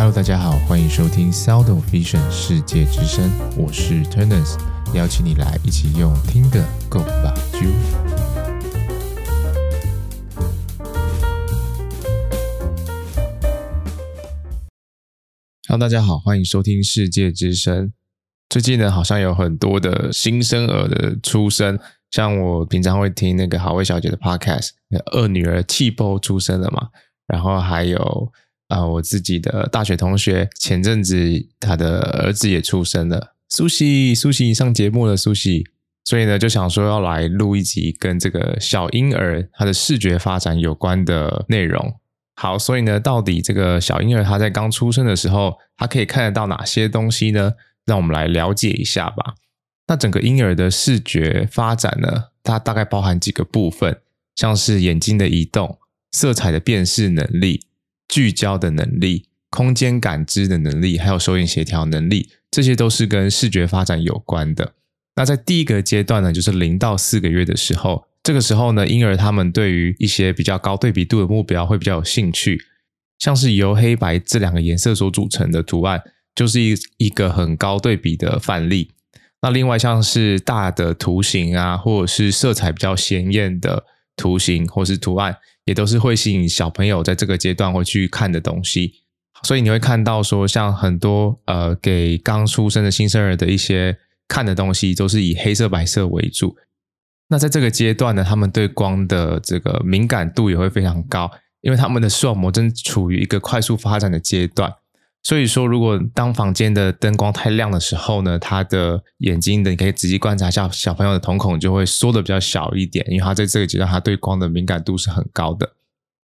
Hello，大家好，欢迎收听 Sound of Vision 世界之声，我是 Turners，邀请你来一起用听的 Go 吧啾。Hello，大家好，欢迎收听世界之声。最近呢，好像有很多的新生儿的出生，像我平常会听那个好味小姐的 Podcast，二女儿气泡出生了嘛，然后还有。啊、我自己的大学同学前阵子他的儿子也出生了，苏西苏西上节目了，苏西，所以呢就想说要来录一集跟这个小婴儿他的视觉发展有关的内容。好，所以呢，到底这个小婴儿他在刚出生的时候，他可以看得到哪些东西呢？让我们来了解一下吧。那整个婴儿的视觉发展呢，它大概包含几个部分，像是眼睛的移动、色彩的辨识能力。聚焦的能力、空间感知的能力，还有手眼协调能力，这些都是跟视觉发展有关的。那在第一个阶段呢，就是零到四个月的时候，这个时候呢，婴儿他们对于一些比较高对比度的目标会比较有兴趣，像是由黑白这两个颜色所组成的图案，就是一一个很高对比的范例。那另外像是大的图形啊，或者是色彩比较鲜艳的图形或是图案。也都是会吸引小朋友在这个阶段会去看的东西，所以你会看到说，像很多呃给刚出生的新生儿的一些看的东西，都是以黑色、白色为主。那在这个阶段呢，他们对光的这个敏感度也会非常高，因为他们的视网膜正处于一个快速发展的阶段。所以说，如果当房间的灯光太亮的时候呢，他的眼睛的你可以仔细观察一下，小朋友的瞳孔就会缩的比较小一点，因为他在这个阶段他对光的敏感度是很高的。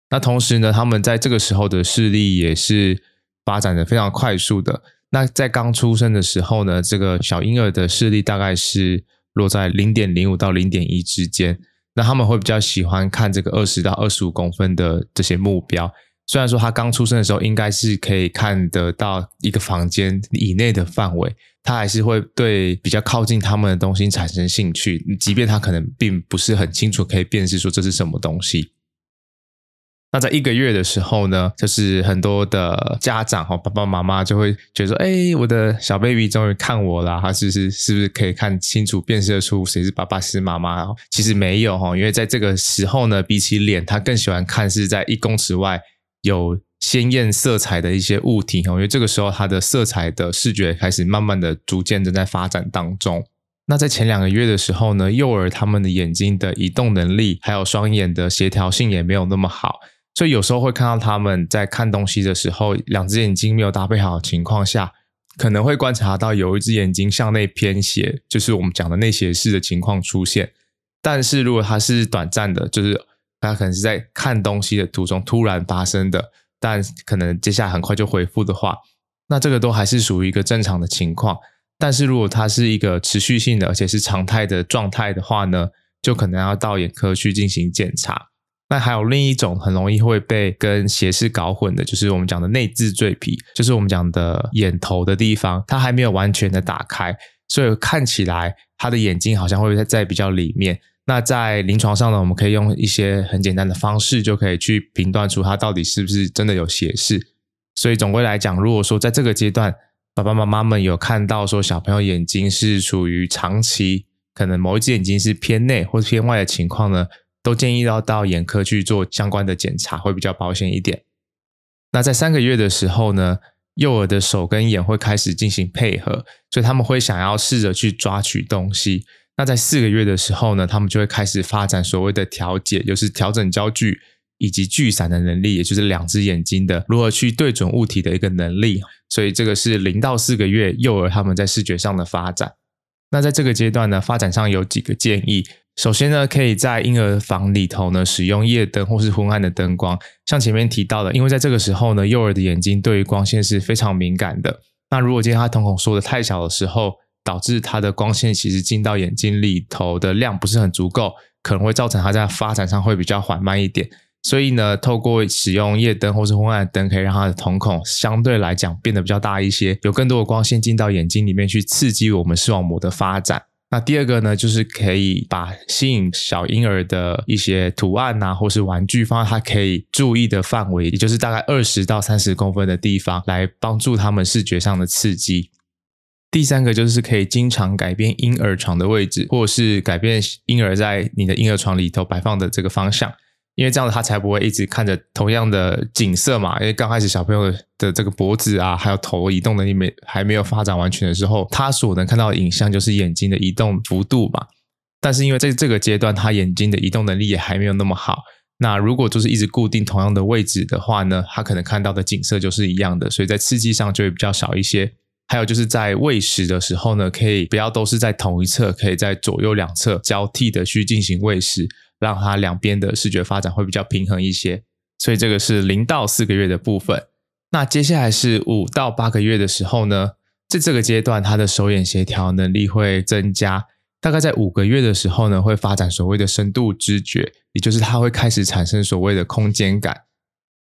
那同时呢，他们在这个时候的视力也是发展的非常快速的。那在刚出生的时候呢，这个小婴儿的视力大概是落在零点零五到零点一之间。那他们会比较喜欢看这个二十到二十五公分的这些目标。虽然说他刚出生的时候应该是可以看得到一个房间以内的范围，他还是会对比较靠近他们的东西产生兴趣，即便他可能并不是很清楚可以辨识说这是什么东西。那在一个月的时候呢，就是很多的家长哈，爸爸妈妈就会觉得说，哎，我的小 baby 终于看我了，他是是是不是可以看清楚辨识出谁是爸爸是妈妈？其实没有哈，因为在这个时候呢，比起脸，他更喜欢看是在一公尺外。有鲜艳色彩的一些物体哦，因为这个时候它的色彩的视觉开始慢慢的逐渐正在发展当中。那在前两个月的时候呢，幼儿他们的眼睛的移动能力还有双眼的协调性也没有那么好，所以有时候会看到他们在看东西的时候，两只眼睛没有搭配好的情况下，可能会观察到有一只眼睛向内偏斜，就是我们讲的内斜视的情况出现。但是如果它是短暂的，就是。他可能是在看东西的途中突然发生的，但可能接下来很快就恢复的话，那这个都还是属于一个正常的情况。但是如果它是一个持续性的，而且是常态的状态的话呢，就可能要到眼科去进行检查。那还有另一种很容易会被跟斜视搞混的，就是我们讲的内眦赘皮，就是我们讲的眼头的地方，它还没有完全的打开，所以看起来他的眼睛好像会在在比较里面。那在临床上呢，我们可以用一些很简单的方式，就可以去评断出他到底是不是真的有斜视。所以总归来讲，如果说在这个阶段，爸爸妈妈们有看到说小朋友眼睛是处于长期可能某一只眼睛是偏内或是偏外的情况呢，都建议要到眼科去做相关的检查，会比较保险一点。那在三个月的时候呢，幼儿的手跟眼会开始进行配合，所以他们会想要试着去抓取东西。那在四个月的时候呢，他们就会开始发展所谓的调节，就是调整焦距以及聚散的能力，也就是两只眼睛的如何去对准物体的一个能力。所以这个是零到四个月幼儿他们在视觉上的发展。那在这个阶段呢，发展上有几个建议。首先呢，可以在婴儿房里头呢使用夜灯或是昏暗的灯光。像前面提到的，因为在这个时候呢，幼儿的眼睛对于光线是非常敏感的。那如果今天他瞳孔缩得太小的时候，导致它的光线其实进到眼睛里头的量不是很足够，可能会造成它在发展上会比较缓慢一点。所以呢，透过使用夜灯或是昏暗灯，可以让它的瞳孔相对来讲变得比较大一些，有更多的光线进到眼睛里面去刺激我们视网膜的发展。那第二个呢，就是可以把吸引小婴儿的一些图案啊，或是玩具放在他可以注意的范围，也就是大概二十到三十公分的地方，来帮助他们视觉上的刺激。第三个就是可以经常改变婴儿床的位置，或者是改变婴儿在你的婴儿床里头摆放的这个方向。因为这样子他才不会一直看着同样的景色嘛。因为刚开始小朋友的这个脖子啊，还有头移动能力没还没有发展完全的时候，他所能看到的影像就是眼睛的移动幅度嘛。但是因为在这个阶段，他眼睛的移动能力也还没有那么好。那如果就是一直固定同样的位置的话呢，他可能看到的景色就是一样的，所以在刺激上就会比较少一些。还有就是在喂食的时候呢，可以不要都是在同一侧，可以在左右两侧交替的去进行喂食。让它两边的视觉发展会比较平衡一些，所以这个是零到四个月的部分。那接下来是五到八个月的时候呢，在这个阶段，他的手眼协调能力会增加。大概在五个月的时候呢，会发展所谓的深度知觉，也就是他会开始产生所谓的空间感。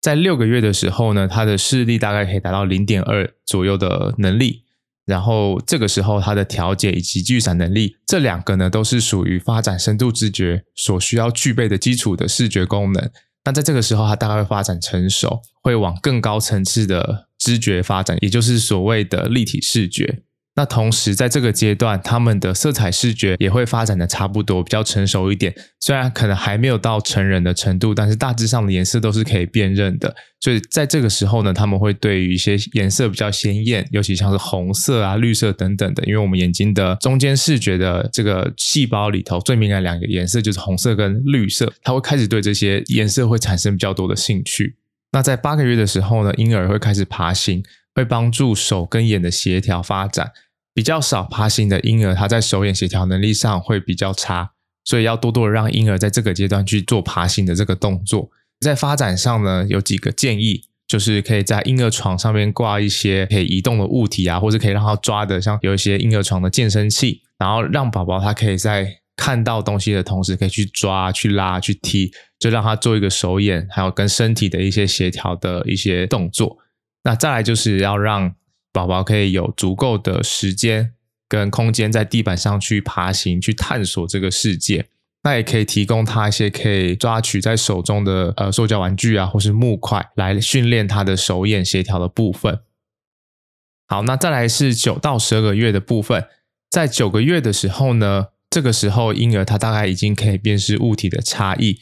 在六个月的时候呢，他的视力大概可以达到零点二左右的能力。然后这个时候，他的调节以及聚散能力，这两个呢，都是属于发展深度知觉所需要具备的基础的视觉功能。那在这个时候，它大概会发展成熟，会往更高层次的知觉发展，也就是所谓的立体视觉。那同时，在这个阶段，他们的色彩视觉也会发展的差不多，比较成熟一点。虽然可能还没有到成人的程度，但是大致上的颜色都是可以辨认的。所以在这个时候呢，他们会对于一些颜色比较鲜艳，尤其像是红色啊、绿色等等的，因为我们眼睛的中间视觉的这个细胞里头最敏感两个颜色就是红色跟绿色，它会开始对这些颜色会产生比较多的兴趣。那在八个月的时候呢，婴儿会开始爬行，会帮助手跟眼的协调发展。比较少爬行的婴儿，他在手眼协调能力上会比较差，所以要多多的让婴儿在这个阶段去做爬行的这个动作。在发展上呢，有几个建议，就是可以在婴儿床上面挂一些可以移动的物体啊，或者可以让他抓的，像有一些婴儿床的健身器，然后让宝宝他可以在看到东西的同时，可以去抓、去拉、去踢，就让他做一个手眼还有跟身体的一些协调的一些动作。那再来就是要让宝宝可以有足够的时间跟空间在地板上去爬行，去探索这个世界。那也可以提供他一些可以抓取在手中的呃塑胶玩具啊，或是木块，来训练他的手眼协调的部分。好，那再来是九到十二个月的部分。在九个月的时候呢，这个时候婴儿他大概已经可以辨识物体的差异，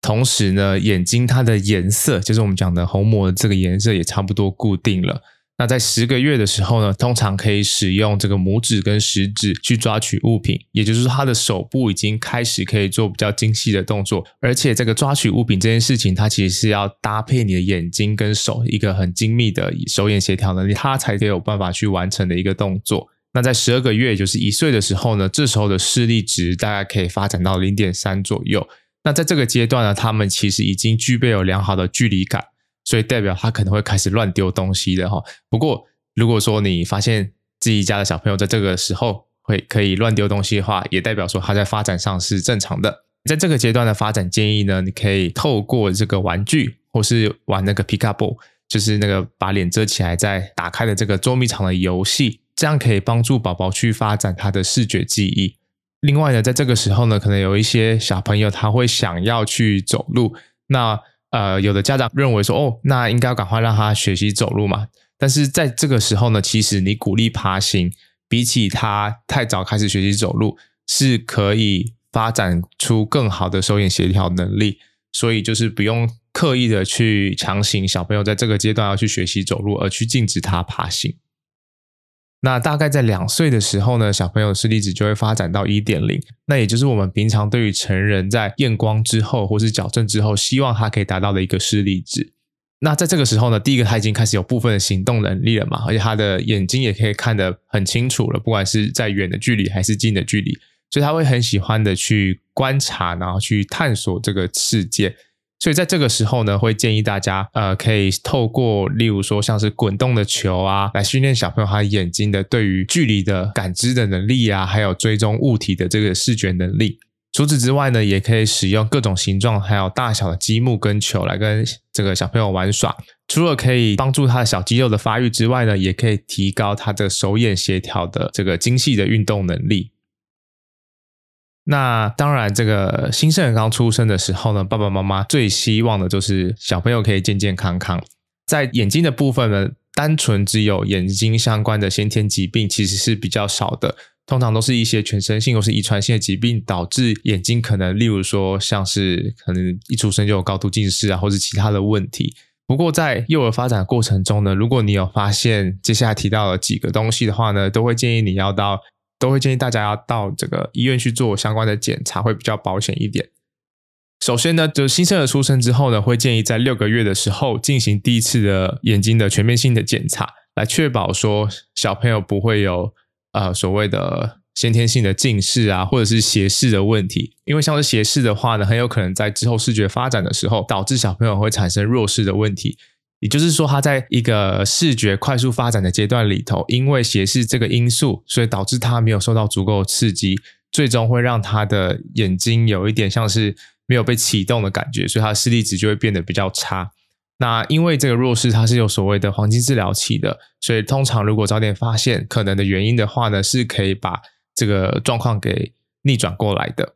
同时呢，眼睛它的颜色，就是我们讲的虹膜这个颜色也差不多固定了。那在十个月的时候呢，通常可以使用这个拇指跟食指去抓取物品，也就是说，他的手部已经开始可以做比较精细的动作，而且这个抓取物品这件事情，它其实是要搭配你的眼睛跟手一个很精密的手眼协调能力，他才得有办法去完成的一个动作。那在十二个月，也就是一岁的时候呢，这时候的视力值大概可以发展到零点三左右。那在这个阶段呢，他们其实已经具备有良好的距离感。所以代表他可能会开始乱丢东西的哈。不过如果说你发现自己家的小朋友在这个时候会可以乱丢东西的话，也代表说他在发展上是正常的。在这个阶段的发展建议呢，你可以透过这个玩具或是玩那个 Peekaboo，就是那个把脸遮起来再打开的这个捉迷藏的游戏，这样可以帮助宝宝去发展他的视觉记忆。另外呢，在这个时候呢，可能有一些小朋友他会想要去走路，那。呃，有的家长认为说，哦，那应该要赶快让他学习走路嘛。但是在这个时候呢，其实你鼓励爬行，比起他太早开始学习走路，是可以发展出更好的手眼协调能力。所以就是不用刻意的去强行小朋友在这个阶段要去学习走路，而去禁止他爬行。那大概在两岁的时候呢，小朋友视力值就会发展到一点零，那也就是我们平常对于成人在验光之后或是矫正之后，希望他可以达到的一个视力值。那在这个时候呢，第一个他已经开始有部分的行动能力了嘛，而且他的眼睛也可以看得很清楚了，不管是在远的距离还是近的距离，所以他会很喜欢的去观察，然后去探索这个世界。所以在这个时候呢，会建议大家，呃，可以透过例如说像是滚动的球啊，来训练小朋友他眼睛的对于距离的感知的能力啊，还有追踪物体的这个视觉能力。除此之外呢，也可以使用各种形状还有大小的积木跟球来跟这个小朋友玩耍。除了可以帮助他的小肌肉的发育之外呢，也可以提高他的手眼协调的这个精细的运动能力。那当然，这个新生儿刚出生的时候呢，爸爸妈妈最希望的就是小朋友可以健健康康。在眼睛的部分呢，单纯只有眼睛相关的先天疾病其实是比较少的，通常都是一些全身性或是遗传性的疾病导致眼睛可能，例如说像是可能一出生就有高度近视啊，或是其他的问题。不过在幼儿发展过程中呢，如果你有发现接下来提到的几个东西的话呢，都会建议你要到。都会建议大家要到这个医院去做相关的检查，会比较保险一点。首先呢，就是新生儿出生之后呢，会建议在六个月的时候进行第一次的眼睛的全面性的检查，来确保说小朋友不会有呃所谓的先天性的近视啊，或者是斜视的问题。因为像是斜视的话呢，很有可能在之后视觉发展的时候，导致小朋友会产生弱视的问题。也就是说，他在一个视觉快速发展的阶段里头，因为斜视这个因素，所以导致他没有受到足够的刺激，最终会让他的眼睛有一点像是没有被启动的感觉，所以他的视力值就会变得比较差。那因为这个弱视它是有所谓的黄金治疗期的，所以通常如果早点发现可能的原因的话呢，是可以把这个状况给逆转过来的。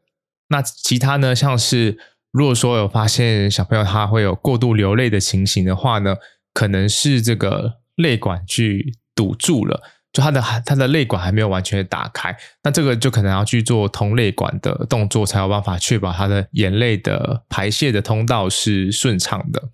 那其他呢，像是。如果说有发现小朋友他会有过度流泪的情形的话呢，可能是这个泪管去堵住了，就他的他的泪管还没有完全打开，那这个就可能要去做通泪管的动作，才有办法确保他的眼泪的排泄的通道是顺畅的。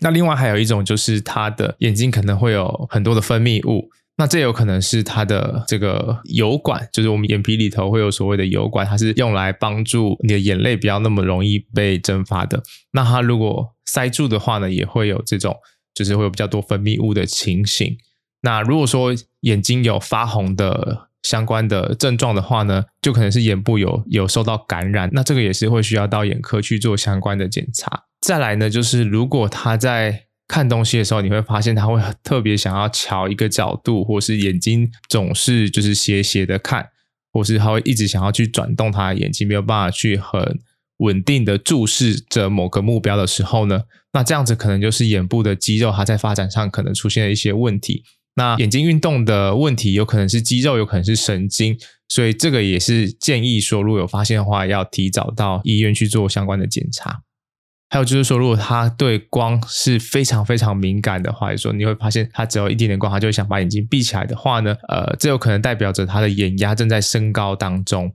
那另外还有一种就是他的眼睛可能会有很多的分泌物。那这有可能是它的这个油管，就是我们眼皮里头会有所谓的油管，它是用来帮助你的眼泪不要那么容易被蒸发的。那它如果塞住的话呢，也会有这种，就是会有比较多分泌物的情形。那如果说眼睛有发红的相关的症状的话呢，就可能是眼部有有受到感染，那这个也是会需要到眼科去做相关的检查。再来呢，就是如果他在看东西的时候，你会发现他会特别想要瞧一个角度，或是眼睛总是就是斜斜的看，或是他会一直想要去转动他的眼睛，没有办法去很稳定的注视着某个目标的时候呢，那这样子可能就是眼部的肌肉它在发展上可能出现了一些问题。那眼睛运动的问题有可能是肌肉，有可能是神经，所以这个也是建议说，如果有发现的话，要提早到医院去做相关的检查。还有就是说，如果他对光是非常非常敏感的话，说你会发现他只要一点点光，他就会想把眼睛闭起来的话呢，呃，这有可能代表着他的眼压正在升高当中。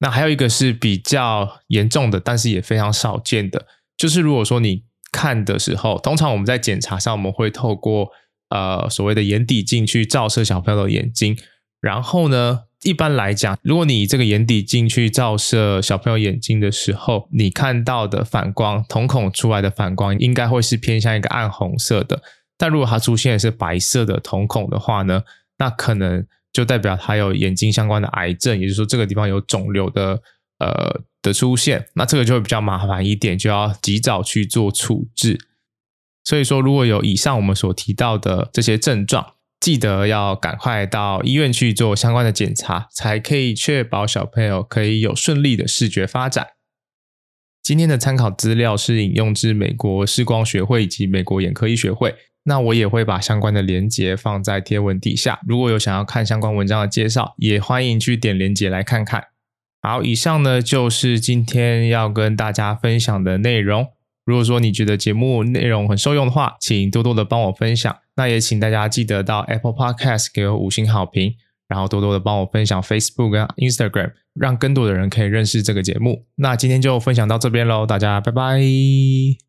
那还有一个是比较严重的，但是也非常少见的，就是如果说你看的时候，通常我们在检查上我们会透过呃所谓的眼底镜去照射小朋友的眼睛，然后呢。一般来讲，如果你这个眼底镜去照射小朋友眼睛的时候，你看到的反光，瞳孔出来的反光，应该会是偏向一个暗红色的。但如果它出现的是白色的瞳孔的话呢，那可能就代表它有眼睛相关的癌症，也就是说这个地方有肿瘤的呃的出现，那这个就会比较麻烦一点，就要及早去做处置。所以说，如果有以上我们所提到的这些症状，记得要赶快到医院去做相关的检查，才可以确保小朋友可以有顺利的视觉发展。今天的参考资料是引用自美国视光学会以及美国眼科医学会，那我也会把相关的连结放在贴文底下。如果有想要看相关文章的介绍，也欢迎去点连接来看看。好，以上呢就是今天要跟大家分享的内容。如果说你觉得节目内容很受用的话，请多多的帮我分享。那也请大家记得到 Apple Podcast 给我五星好评，然后多多的帮我分享 Facebook 跟 Instagram，让更多的人可以认识这个节目。那今天就分享到这边喽，大家拜拜。